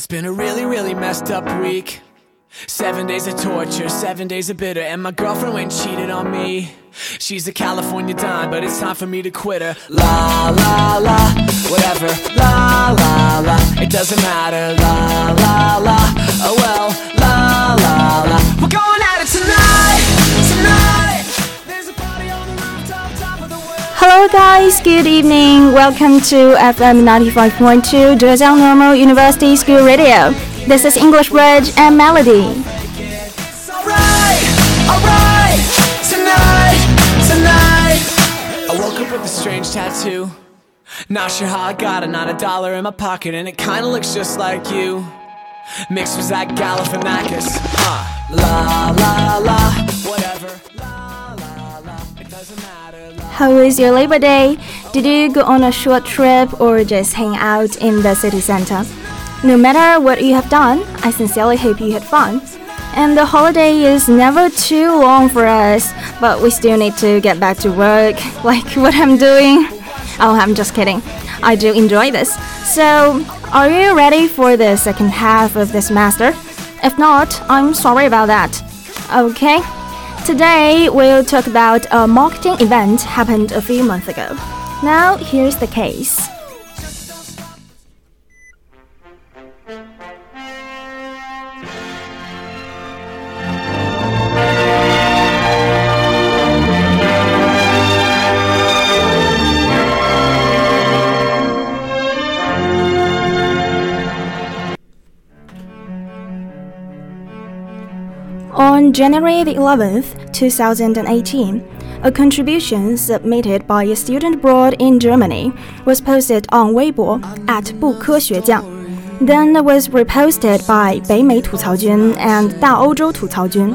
对。It's been a really, really messed up week. Seven days of torture, seven days of bitter, and my girlfriend went cheated on me. She's a California dime, but it's time for me to quit her. La la la, whatever. La la la, it doesn't matter. La la la, oh well. Hello, guys. Good evening. Welcome to FM 95.2 Zhejiang Normal University School Radio. This is English Bridge and Melody. Alright, alright, tonight, tonight. I woke up with a strange tattoo. Not sure how I got it, not a dollar in my pocket, and it kinda looks just like you. Mixed with Zach Galifianakis. Huh. La la la, whatever. La How was your Labor Day? Did you go on a short trip or just hang out in the city center? No matter what you have done, I sincerely hope you had fun. And the holiday is never too long for us, but we still need to get back to work, like what I'm doing. Oh, I'm just kidding. I do enjoy this. So, are you ready for the second half of the semester? If not, I'm sorry about that. Okay? Today, we'll talk about a marketing event happened a few months ago. Now, here's the case. On January the 11th, 2018, a contribution submitted by a student abroad in Germany was posted on Weibo at 不科学酱 then was reposted by 北美吐槽君 and 大欧洲吐槽君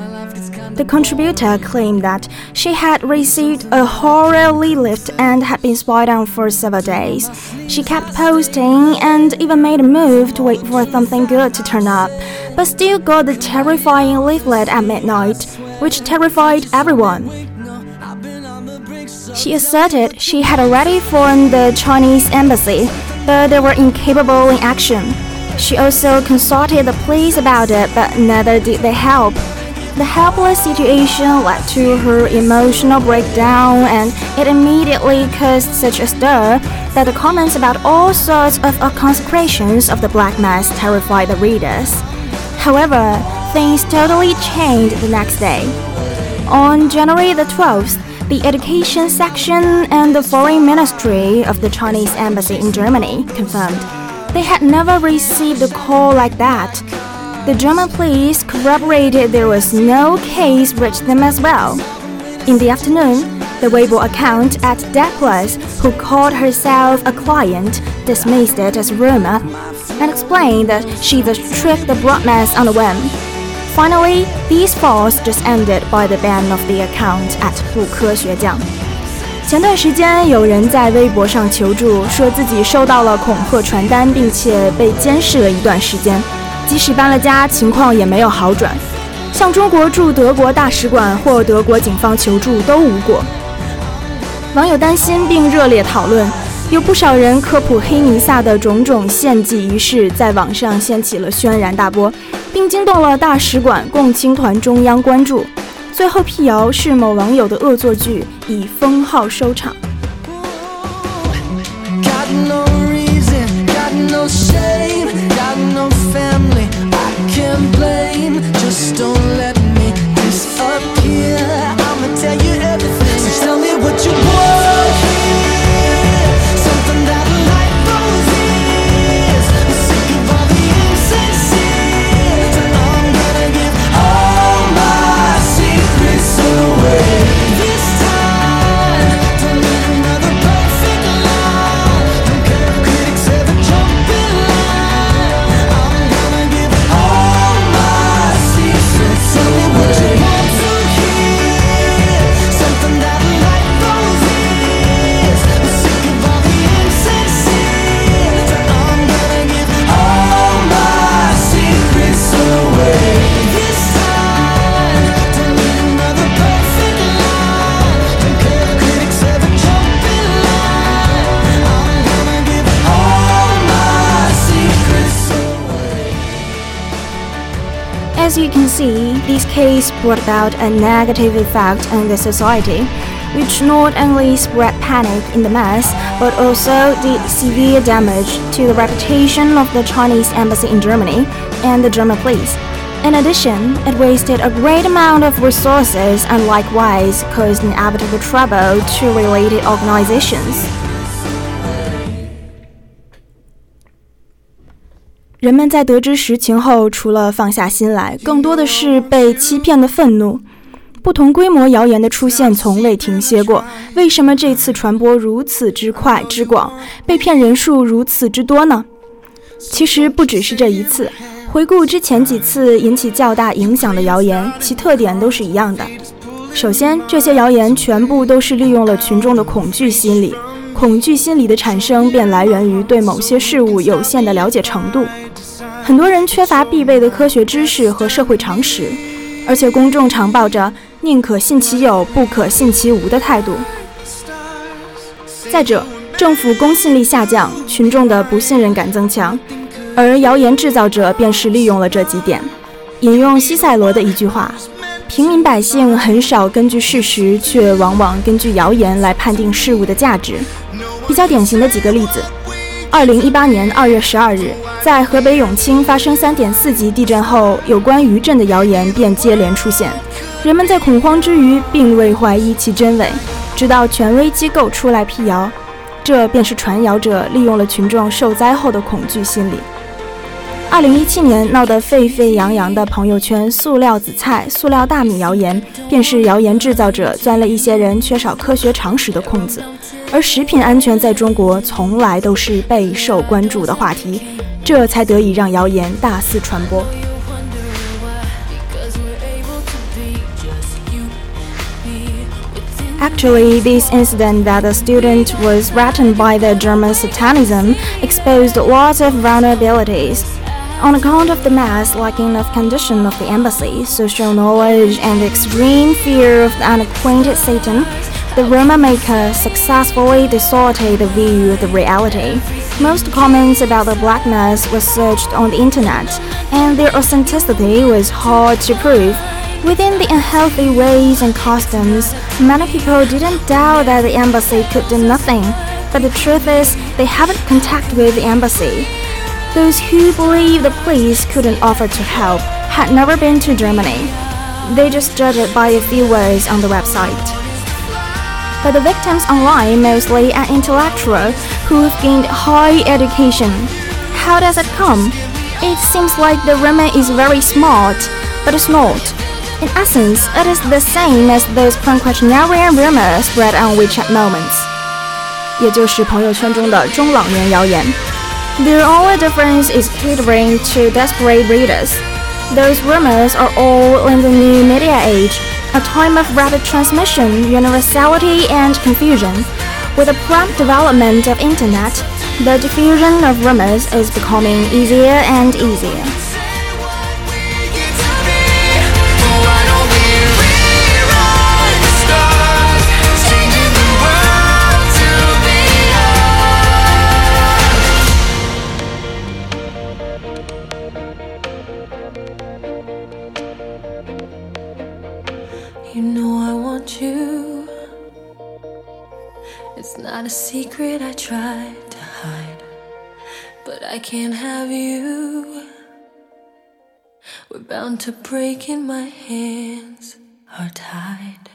The contributor claimed that she had received a horribly lift and had been spied on for several days. She kept posting and even made a move to wait for something good to turn up, but still got the terrifying leaflet at midnight, which terrified everyone. She asserted she had already phoned the Chinese embassy, but they were incapable in action. She also consulted the police about it, but neither did they help. The helpless situation led to her emotional breakdown, and it immediately caused such a stir that the comments about all sorts of consecrations of the Black Mass terrified the readers. However, things totally changed the next day. On January the 12th, the education section and the foreign ministry of the Chinese embassy in Germany confirmed they had never received a call like that. The German police corroborated there was no case reached them as well. In the afternoon, the Weibo account at Deplace, who called herself a client, dismissed it as rumor and explained that she just tricked the broadcast on a whim. Finally, these falls just ended by the ban of the account at 不科学酱。前段时间，有人在微博上求助，说自己收到了恐吓传单，并且被监视了一段时间。即使搬了家，情况也没有好转。向中国驻德国大使馆或德国警方求助都无果。网友担心并热烈讨论，有不少人科普黑尼撒的种种献祭仪式，在网上掀起了轩然大波，并惊动了大使馆、共青团中央关注。最后辟谣是某网友的恶作剧，以封号收场。Got no reason, got no shame, blame. Can see, this case brought about a negative effect on the society, which not only spread panic in the mass, but also did severe damage to the reputation of the Chinese embassy in Germany and the German police. In addition, it wasted a great amount of resources and likewise caused inevitable trouble to related organizations. 人们在得知实情后，除了放下心来，更多的是被欺骗的愤怒。不同规模谣言的出现从未停歇过，为什么这次传播如此之快之广，被骗人数如此之多呢？其实不只是这一次，回顾之前几次引起较大影响的谣言，其特点都是一样的。首先，这些谣言全部都是利用了群众的恐惧心理，恐惧心理的产生便来源于对某些事物有限的了解程度。很多人缺乏必备的科学知识和社会常识，而且公众常抱着宁可信其有，不可信其无的态度。再者，政府公信力下降，群众的不信任感增强，而谣言制造者便是利用了这几点。引用西塞罗的一句话：“平民百姓很少根据事实，却往往根据谣言来判定事物的价值。”比较典型的几个例子。二零一八年二月十二日，在河北永清发生三点四级地震后，有关余震的谣言便接连出现。人们在恐慌之余，并未怀疑其真伪，直到权威机构出来辟谣，这便是传谣者利用了群众受灾后的恐惧心理。二零一七年闹得沸沸扬扬的朋友圈“塑料紫菜”“塑料大米”谣言，便是谣言制造者钻了一些人缺少科学常识的空子。而食品安全在中国从来都是备受关注的话题，这才得以让谣言大肆传播。Actually, this incident that a student was threatened by the German satanism exposed lots of vulnerabilities. On account of the mass lacking of condition of the embassy, social knowledge, and the extreme fear of the unacquainted Satan, the rumor maker successfully distorted the view of the reality. Most comments about the black mass were searched on the internet, and their authenticity was hard to prove. Within the unhealthy ways and customs, many people didn't doubt that the embassy could do nothing. But the truth is, they haven't contact with the embassy. Those who believe the police couldn't offer to help had never been to Germany. They just judged it by a few words on the website but the victims online mostly are intellectual who've gained high education. How does it come? It seems like the rumor is very smart, but it's not. In essence, it is the same as those Quinquagenarian rumors spread on WeChat moments. 也就是朋友圈中的中老年谣言。 Their only difference is catering to desperate readers. Those rumors are all in the new media age a time of rapid transmission, universality, and confusion. With the prompt development of internet, the diffusion of rumors is becoming easier and easier. Secret I tried to hide, but I can't have you. We're bound to break in my hands are tied.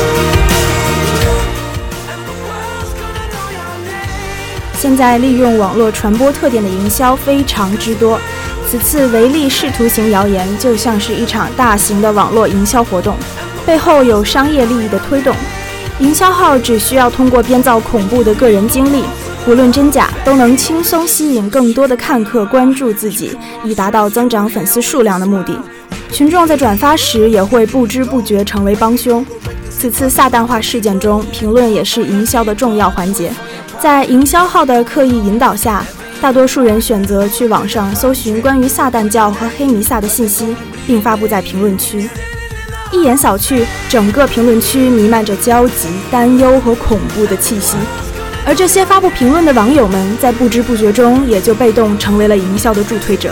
现在利用网络传播特点的营销非常之多。此次唯利是图型谣言就像是一场大型的网络营销活动，背后有商业利益的推动。营销号只需要通过编造恐怖的个人经历，无论真假，都能轻松吸引更多的看客关注自己，以达到增长粉丝数量的目的。群众在转发时也会不知不觉成为帮凶。此次撒旦化事件中，评论也是营销的重要环节。在营销号的刻意引导下，大多数人选择去网上搜寻关于撒旦教和黑弥撒的信息，并发布在评论区。一眼扫去，整个评论区弥漫着焦急、担忧和恐怖的气息。而这些发布评论的网友们，在不知不觉中也就被动成为了营销的助推者。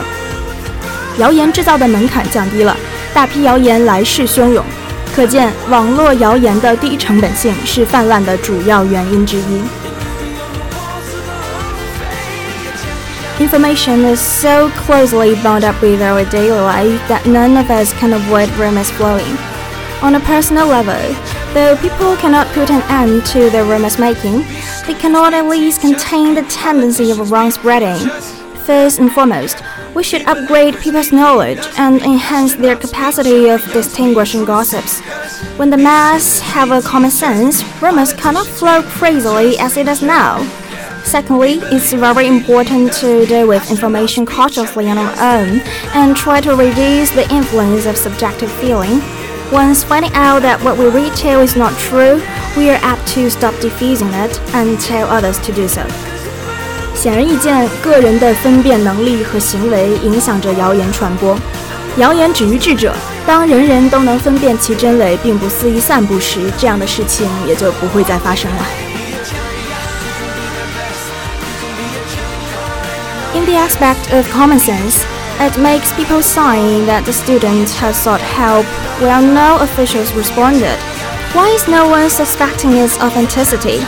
谣言制造的门槛降低了，大批谣言来势汹涌，可见网络谣言的低成本性是泛滥的主要原因之一。Information is so closely bound up with our daily life that none of us can avoid rumors flowing. On a personal level, though people cannot put an end to the rumors making, they cannot at least contain the tendency of wrong spreading. First and foremost, we should upgrade people's knowledge and enhance their capacity of distinguishing gossips. When the mass have a common sense, rumors cannot flow crazily as it does now. Secondly, it's very important to deal with information cautiously on our own and try to reduce the influence of subjective feeling. Once finding out that what we retell is not true, we are apt to stop diffusing it and tell others to do so. 显而易见，个人的分辨能力和行为影响着谣言传播。谣言止于智者，当人人都能分辨其真伪，并不肆意散布时，这样的事情也就不会再发生了。 In the aspect of common sense, it makes people sign that the student has sought help while no officials responded. Why is no one suspecting its authenticity?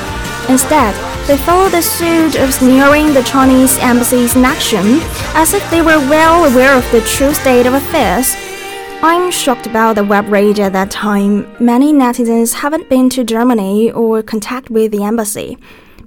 Instead, they follow the suit of sneering the Chinese embassy's inaction as if they were well aware of the true state of affairs. I'm shocked about the web rage at that time. Many netizens haven't been to Germany or contact with the embassy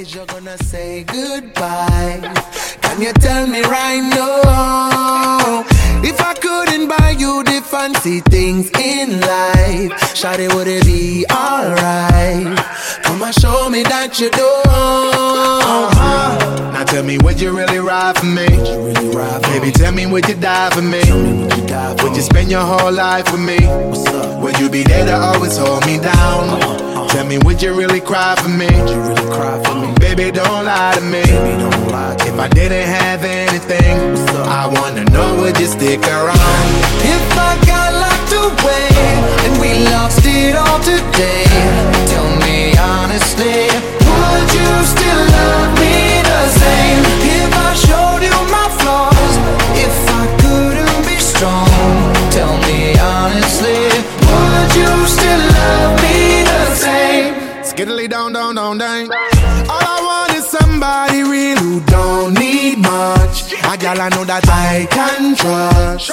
is you gonna say goodbye? Can you tell me right now? If I couldn't buy you the fancy things in life, Shawty, would it be alright? Come and show me that you do. Uh-huh. Now tell me, would you really ride for me? Really ride for Baby, tell me, would you die for me? me would, you die for would you spend your whole life with me? Would you be there to always hold me down? Uh-huh. Tell me, would you really cry for me? Would you really cry for me? Baby, don't lie to me. Baby, don't lie if me. I didn't have anything, know, would you stick around? If I got locked away and we lost it all today, A I know that I can trust.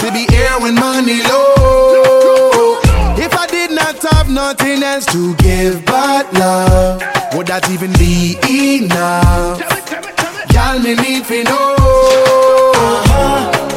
To be here when money low. If I did not have nothing else to give but love, would that even be enough? Gal, me need to know. Uh-huh.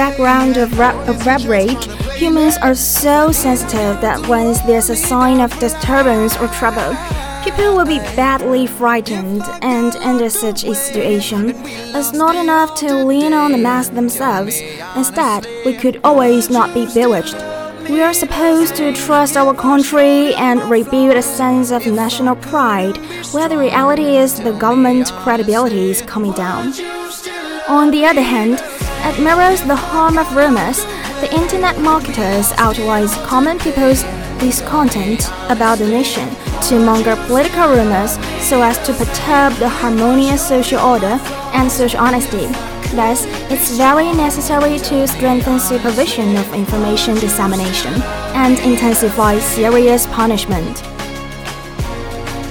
background of rap, of rage, humans are so sensitive that once there's a sign of disturbance or trouble, people will be badly frightened, and under such a situation, it's not enough to lean on the mass themselves. Instead, we could always not be bewitched. We are supposed to trust our country and rebuild a sense of national pride, where the reality is the government credibility is coming down. On the other hand, it mirrors the harm of rumors. The internet marketers utilize common people's discontent about the nation to monger political rumors so as to perturb the harmonious social order and social honesty. Thus, it's very necessary to strengthen supervision of information dissemination and intensify serious punishment.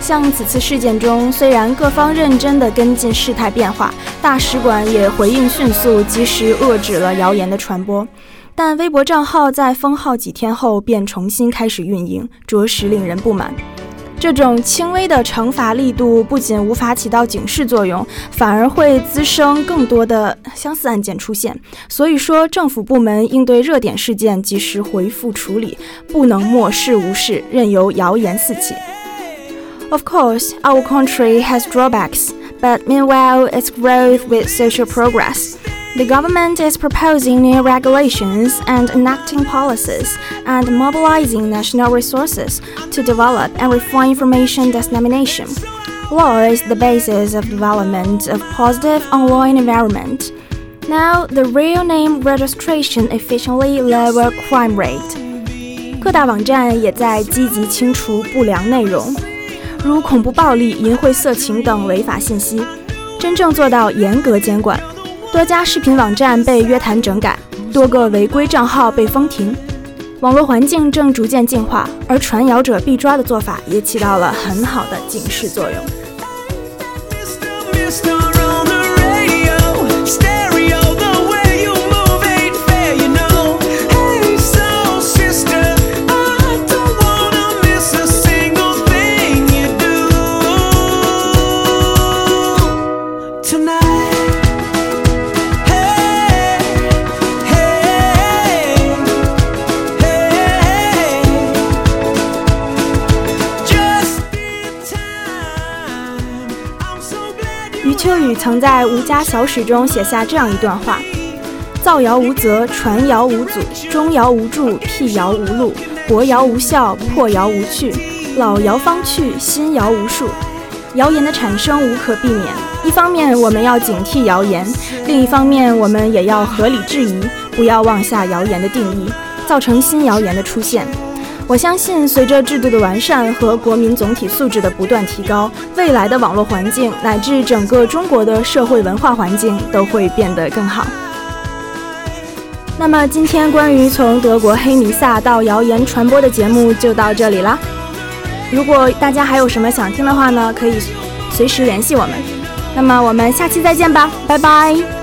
像此次事件中，虽然各方认真地跟进事态变化，大使馆也回应迅速，及时遏制了谣言的传播，但微博账号在封号几天后便重新开始运营，着实令人不满。这种轻微的惩罚力度不仅无法起到警示作用，反而会滋生更多的相似案件出现。所以说，政府部门应对热点事件及时回复处理，不能漠视无视，任由谣言四起。Of course, our country has drawbacks, but meanwhile, it's growth with social progress. The government is proposing new regulations and enacting policies and mobilizing national resources to develop and refine information dissemination. Law is the basis of development of positive online environment. Now, the real name registration efficiently lower crime rate. 各大网站也在积极清除不良内容。 如恐怖、暴力、淫秽、色情等违法信息，真正做到严格监管。多家视频网站被约谈整改，多个违规账号被封停。网络环境正逐渐净化，而传谣者必抓的做法也起到了很好的警示作用。余秋雨曾在《吴家小史》中写下这样一段话：“造谣无责，传谣无阻，中谣无助，辟谣无路，国谣无效，破谣无趣，老谣方去，新谣无数。谣言的产生无可避免。一方面，我们要警惕谣言；另一方面，我们也要合理质疑，不要妄下谣言的定义，造成新谣言的出现。”我相信，随着制度的完善和国民总体素质的不断提高，未来的网络环境乃至整个中国的社会文化环境都会变得更好。那么，今天关于从德国黑弥撒到谣言传播的节目就到这里啦。如果大家还有什么想听的话呢，可以随时联系我们。那么，我们下期再见吧，拜拜。